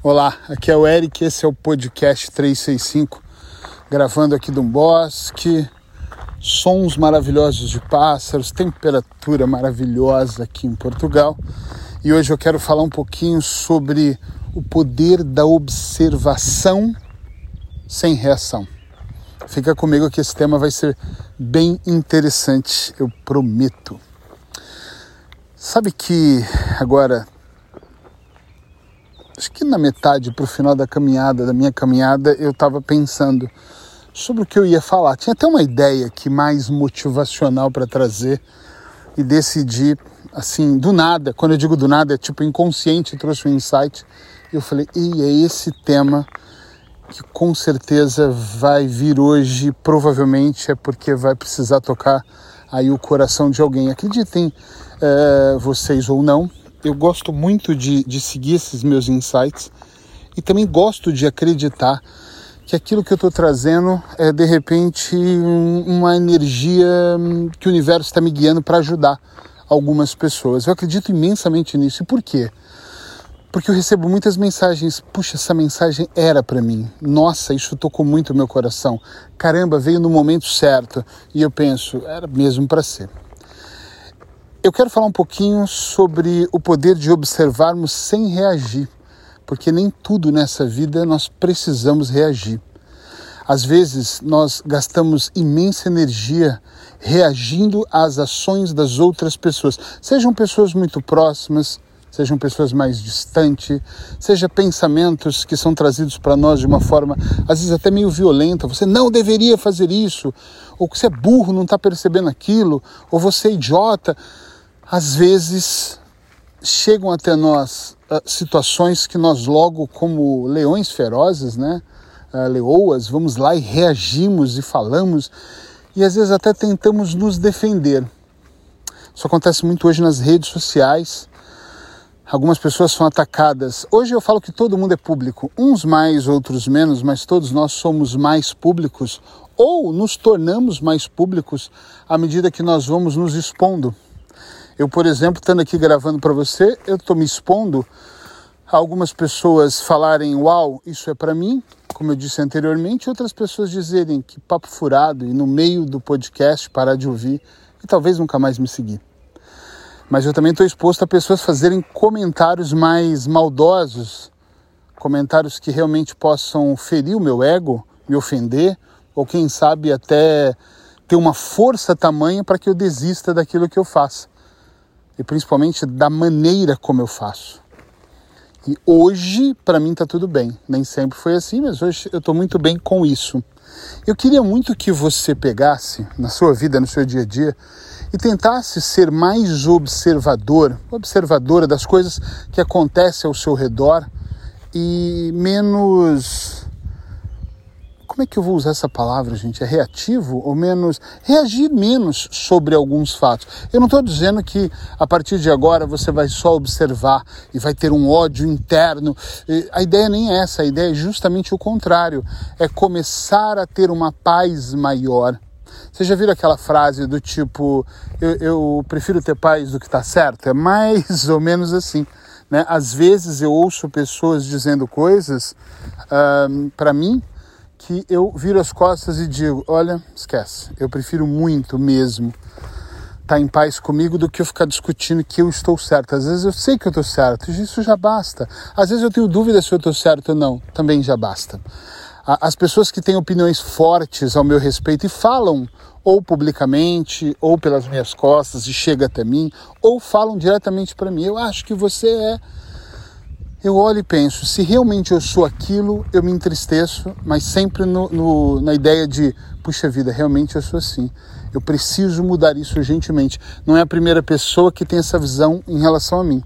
Olá, aqui é o Eric, esse é o podcast 365, gravando aqui de um bosque, sons maravilhosos de pássaros, temperatura maravilhosa aqui em Portugal. E hoje eu quero falar um pouquinho sobre o poder da observação sem reação. Fica comigo que esse tema vai ser bem interessante, eu prometo. Sabe que agora acho que na metade para o final da caminhada, da minha caminhada, eu estava pensando sobre o que eu ia falar. Tinha até uma ideia que mais motivacional para trazer e decidi assim, do nada. Quando eu digo do nada, é tipo inconsciente, trouxe um insight. E eu falei, e é esse tema que com certeza vai vir hoje, provavelmente é porque vai precisar tocar aí o coração de alguém. Acreditem é, vocês ou não, eu gosto muito de, de seguir esses meus insights e também gosto de acreditar que aquilo que eu estou trazendo é de repente uma energia que o universo está me guiando para ajudar algumas pessoas. Eu acredito imensamente nisso. E por quê? Porque eu recebo muitas mensagens. Puxa, essa mensagem era para mim. Nossa, isso tocou muito o meu coração. Caramba, veio no momento certo. E eu penso, era mesmo para ser. Eu quero falar um pouquinho sobre o poder de observarmos sem reagir, porque nem tudo nessa vida nós precisamos reagir. Às vezes nós gastamos imensa energia reagindo às ações das outras pessoas, sejam pessoas muito próximas, sejam pessoas mais distantes, seja pensamentos que são trazidos para nós de uma forma, às vezes até meio violenta. Você não deveria fazer isso, ou você é burro, não está percebendo aquilo, ou você é idiota às vezes chegam até nós uh, situações que nós logo como leões ferozes, né, uh, leoas, vamos lá e reagimos e falamos e às vezes até tentamos nos defender. Isso acontece muito hoje nas redes sociais. Algumas pessoas são atacadas. Hoje eu falo que todo mundo é público, uns mais, outros menos, mas todos nós somos mais públicos ou nos tornamos mais públicos à medida que nós vamos nos expondo. Eu, por exemplo, estando aqui gravando para você, eu estou me expondo a algumas pessoas falarem, uau, isso é para mim, como eu disse anteriormente, outras pessoas dizerem que papo furado e no meio do podcast parar de ouvir e talvez nunca mais me seguir. Mas eu também estou exposto a pessoas fazerem comentários mais maldosos, comentários que realmente possam ferir o meu ego, me ofender, ou quem sabe até ter uma força tamanha para que eu desista daquilo que eu faço e principalmente da maneira como eu faço. E hoje, para mim, está tudo bem. Nem sempre foi assim, mas hoje eu estou muito bem com isso. Eu queria muito que você pegasse na sua vida, no seu dia a dia, e tentasse ser mais observador, observadora das coisas que acontecem ao seu redor e menos como é que eu vou usar essa palavra, gente? É reativo ou menos. reagir menos sobre alguns fatos. Eu não estou dizendo que a partir de agora você vai só observar e vai ter um ódio interno. A ideia nem é essa, a ideia é justamente o contrário. É começar a ter uma paz maior. Você já viu aquela frase do tipo: eu, eu prefiro ter paz do que estar tá certo? É mais ou menos assim. Né? Às vezes eu ouço pessoas dizendo coisas uh, para mim que eu viro as costas e digo: olha, esquece, eu prefiro muito mesmo estar tá em paz comigo do que eu ficar discutindo que eu estou certo. Às vezes eu sei que eu estou certo, isso já basta. Às vezes eu tenho dúvida se eu estou certo ou não, também já basta. As pessoas que têm opiniões fortes ao meu respeito e falam ou publicamente, ou pelas minhas costas e chega até mim, ou falam diretamente para mim: eu acho que você é eu olho e penso, se realmente eu sou aquilo, eu me entristeço, mas sempre no, no, na ideia de, puxa vida, realmente eu sou assim. Eu preciso mudar isso urgentemente. Não é a primeira pessoa que tem essa visão em relação a mim.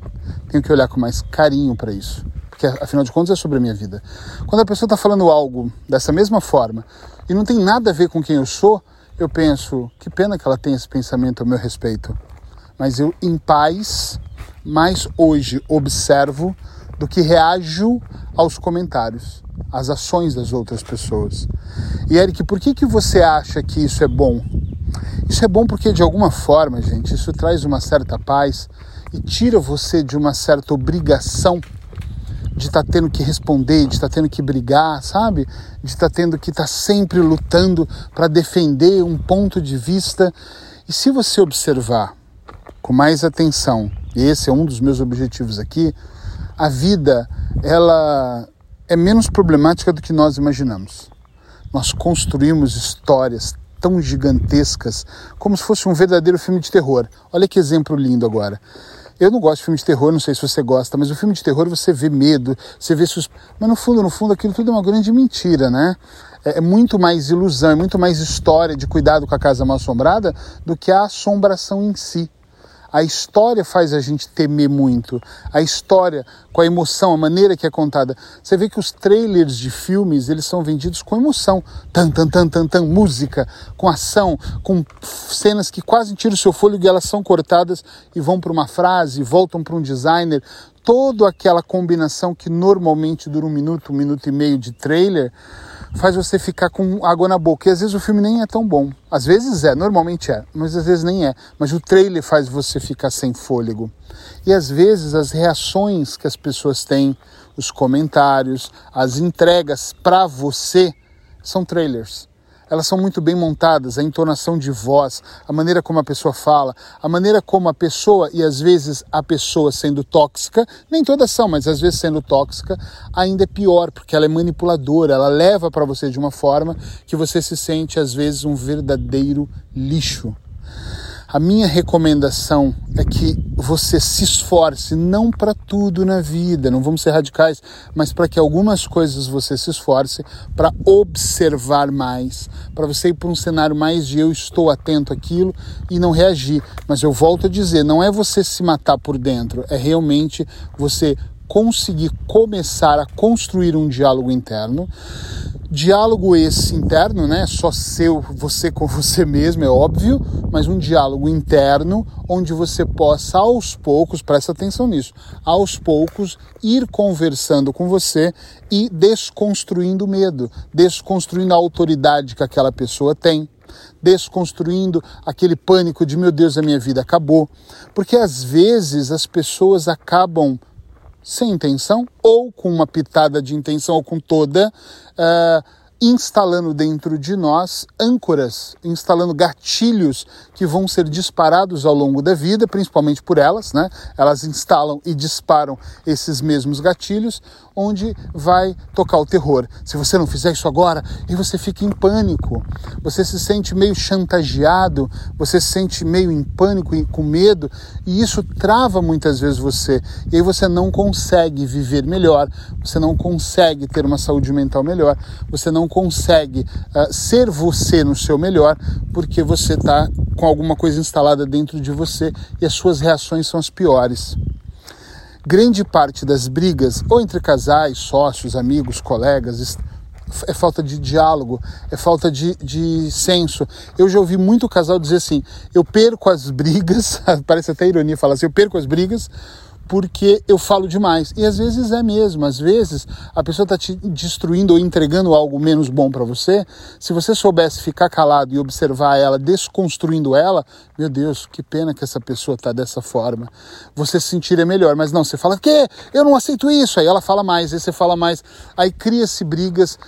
Tenho que olhar com mais carinho para isso, porque afinal de contas é sobre a minha vida. Quando a pessoa está falando algo dessa mesma forma e não tem nada a ver com quem eu sou, eu penso, que pena que ela tem esse pensamento a meu respeito. Mas eu, em paz, mais hoje observo do que reajo aos comentários, às ações das outras pessoas. E Eric, por que, que você acha que isso é bom? Isso é bom porque, de alguma forma, gente, isso traz uma certa paz e tira você de uma certa obrigação de estar tá tendo que responder, de estar tá tendo que brigar, sabe? De estar tá tendo que estar tá sempre lutando para defender um ponto de vista. E se você observar com mais atenção, e esse é um dos meus objetivos aqui, a vida ela é menos problemática do que nós imaginamos. Nós construímos histórias tão gigantescas como se fosse um verdadeiro filme de terror. Olha que exemplo lindo agora. Eu não gosto de filme de terror, não sei se você gosta, mas o filme de terror você vê medo, você vê sus... mas no fundo, no fundo, aquilo tudo é uma grande mentira, né? É, é muito mais ilusão, é muito mais história de cuidado com a casa mal assombrada do que a assombração em si. A história faz a gente temer muito. A história, com a emoção, a maneira que é contada. Você vê que os trailers de filmes, eles são vendidos com emoção. Tan, tan, tan, tan, tan, música, com ação, com cenas que quase tiram o seu fôlego e elas são cortadas e vão para uma frase, voltam para um designer. Toda aquela combinação que normalmente dura um minuto, um minuto e meio de trailer, faz você ficar com água na boca. E às vezes o filme nem é tão bom. Às vezes é, normalmente é, mas às vezes nem é. Mas o trailer faz você ficar sem fôlego. E às vezes as reações que as pessoas têm, os comentários, as entregas para você são trailers elas são muito bem montadas, a entonação de voz, a maneira como a pessoa fala, a maneira como a pessoa, e às vezes a pessoa sendo tóxica, nem todas são, mas às vezes sendo tóxica, ainda é pior, porque ela é manipuladora, ela leva para você de uma forma que você se sente às vezes um verdadeiro lixo. A minha recomendação é que você se esforce, não para tudo na vida, não vamos ser radicais, mas para que algumas coisas você se esforce para observar mais, para você ir para um cenário mais de eu estou atento àquilo e não reagir. Mas eu volto a dizer, não é você se matar por dentro, é realmente você conseguir começar a construir um diálogo interno Diálogo esse interno, né? Só seu, você com você mesmo, é óbvio, mas um diálogo interno onde você possa aos poucos, presta atenção nisso, aos poucos ir conversando com você e desconstruindo o medo, desconstruindo a autoridade que aquela pessoa tem, desconstruindo aquele pânico de meu Deus, a minha vida acabou. Porque às vezes as pessoas acabam sem intenção ou com uma pitada de intenção ou com toda, uh, instalando dentro de nós âncoras, instalando gatilhos que vão ser disparados ao longo da vida, principalmente por elas, né? Elas instalam e disparam esses mesmos gatilhos, onde vai tocar o terror. Se você não fizer isso agora, e você fica em pânico, você se sente meio chantageado, você se sente meio em pânico e com medo, e isso trava muitas vezes você. E aí você não consegue viver melhor, você não consegue ter uma saúde mental melhor, você não consegue uh, ser você no seu melhor, porque você está com alguma coisa instalada dentro de você e as suas reações são as piores grande parte das brigas, ou entre casais, sócios, amigos, colegas, é falta de diálogo, é falta de, de senso. Eu já ouvi muito casal dizer assim: eu perco as brigas, parece até ironia falar assim, eu perco as brigas porque eu falo demais. E às vezes é mesmo, às vezes a pessoa está te destruindo ou entregando algo menos bom para você. Se você soubesse ficar calado e observar ela, desconstruindo ela, meu Deus, que pena que essa pessoa está dessa forma. Você se sentiria melhor, mas não, você fala que eu não aceito isso, aí ela fala mais, aí você fala mais, aí cria-se brigas.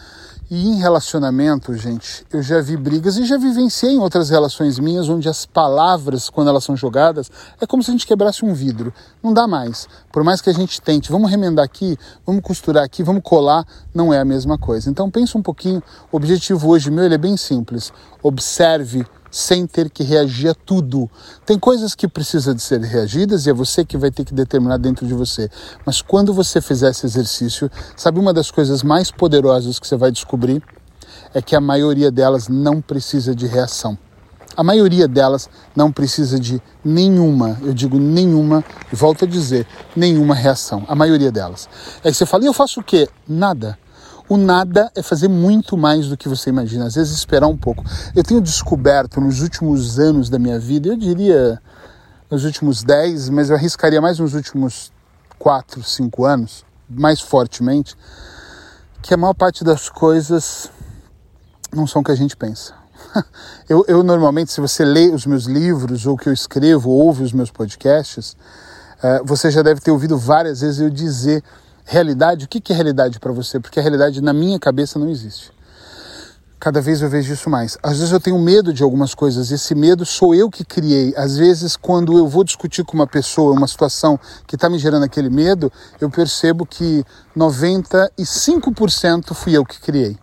E em relacionamento, gente, eu já vi brigas e já vivenciei em outras relações minhas onde as palavras, quando elas são jogadas, é como se a gente quebrasse um vidro. Não dá mais. Por mais que a gente tente, vamos remendar aqui, vamos costurar aqui, vamos colar, não é a mesma coisa. Então pensa um pouquinho. O objetivo hoje meu ele é bem simples. Observe sem ter que reagir a tudo. Tem coisas que precisam de ser reagidas e é você que vai ter que determinar dentro de você. Mas quando você fizer esse exercício, sabe uma das coisas mais poderosas que você vai descobrir? É que a maioria delas não precisa de reação. A maioria delas não precisa de nenhuma, eu digo nenhuma, e volto a dizer, nenhuma reação. A maioria delas. Aí você fala, e eu faço o quê? Nada. O nada é fazer muito mais do que você imagina, às vezes esperar um pouco. Eu tenho descoberto nos últimos anos da minha vida, eu diria nos últimos 10, mas eu arriscaria mais nos últimos 4, 5 anos, mais fortemente, que a maior parte das coisas não são o que a gente pensa. Eu, eu, normalmente, se você lê os meus livros, ou que eu escrevo, ou ouve os meus podcasts, uh, você já deve ter ouvido várias vezes eu dizer realidade, o que é realidade para você? Porque a realidade na minha cabeça não existe. Cada vez eu vejo isso mais. Às vezes eu tenho medo de algumas coisas, esse medo sou eu que criei. Às vezes, quando eu vou discutir com uma pessoa, uma situação que está me gerando aquele medo, eu percebo que 95% fui eu que criei.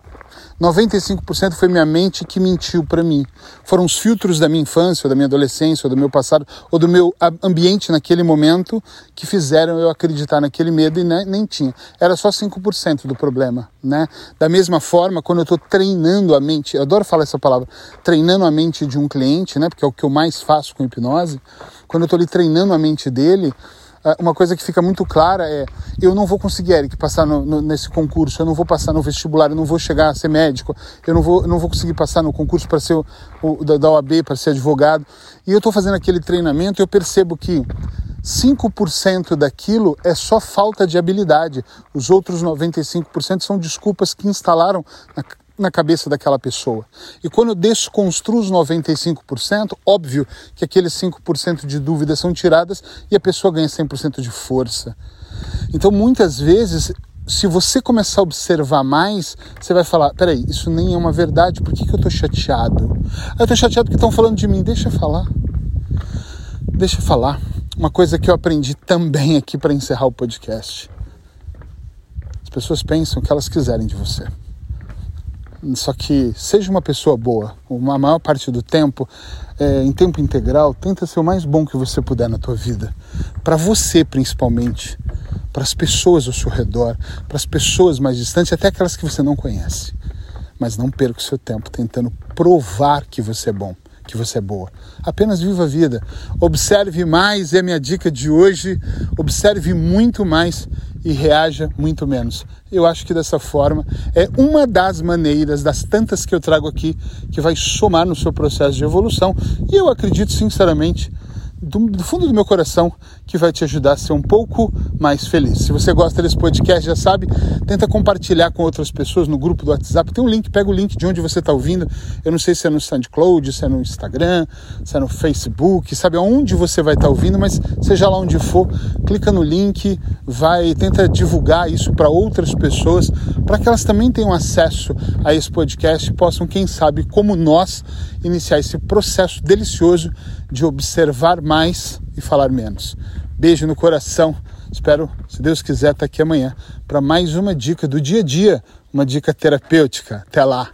95% foi minha mente que mentiu para mim. Foram os filtros da minha infância, ou da minha adolescência, ou do meu passado, ou do meu ambiente naquele momento que fizeram eu acreditar naquele medo e nem, tinha. Era só 5% do problema, né? Da mesma forma, quando eu estou treinando a mente, eu adoro falar essa palavra, treinando a mente de um cliente, né? Porque é o que eu mais faço com hipnose. Quando eu estou ali treinando a mente dele, uma coisa que fica muito clara é eu não vou conseguir, Eric, passar no, no, nesse concurso, eu não vou passar no vestibular, eu não vou chegar a ser médico, eu não vou, não vou conseguir passar no concurso para ser o, o, da, da OAB, para ser advogado. E eu estou fazendo aquele treinamento e eu percebo que 5% daquilo é só falta de habilidade. Os outros 95% são desculpas que instalaram na, na cabeça daquela pessoa. E quando eu desconstruo os 95%, óbvio que aqueles 5% de dúvidas são tiradas e a pessoa ganha 100% de força. Então, muitas vezes, se você começar a observar mais, você vai falar: peraí, isso nem é uma verdade, por que, que eu estou chateado? Ah, eu estou chateado porque estão falando de mim, deixa eu falar. Deixa eu falar. Uma coisa que eu aprendi também aqui para encerrar o podcast. As pessoas pensam o que elas quiserem de você. Só que seja uma pessoa boa, uma maior parte do tempo, é, em tempo integral, tenta ser o mais bom que você puder na tua vida. Para você principalmente, para as pessoas ao seu redor, para as pessoas mais distantes, até aquelas que você não conhece. Mas não perca o seu tempo tentando provar que você é bom que você é boa. Apenas viva a vida. Observe mais, é a minha dica de hoje. Observe muito mais e reaja muito menos. Eu acho que dessa forma é uma das maneiras, das tantas que eu trago aqui, que vai somar no seu processo de evolução. E eu acredito sinceramente do, do, fundo do meu coração que vai te ajudar a ser um pouco mais feliz. Se você gosta desse podcast, já sabe, tenta compartilhar com outras pessoas no grupo do WhatsApp. Tem um link, pega o link de onde você está ouvindo. Eu não sei se é no SoundCloud, se é no Instagram, se é no Facebook, sabe aonde você vai estar tá ouvindo, mas seja lá onde for, clica no link, vai, tenta divulgar isso para outras pessoas, para que elas também tenham acesso a esse podcast e possam, quem sabe, como nós, iniciar esse processo delicioso de observar mais e falar menos. Beijo no coração. Espero, se Deus quiser, estar tá aqui amanhã para mais uma dica do dia a dia, uma dica terapêutica. Até lá!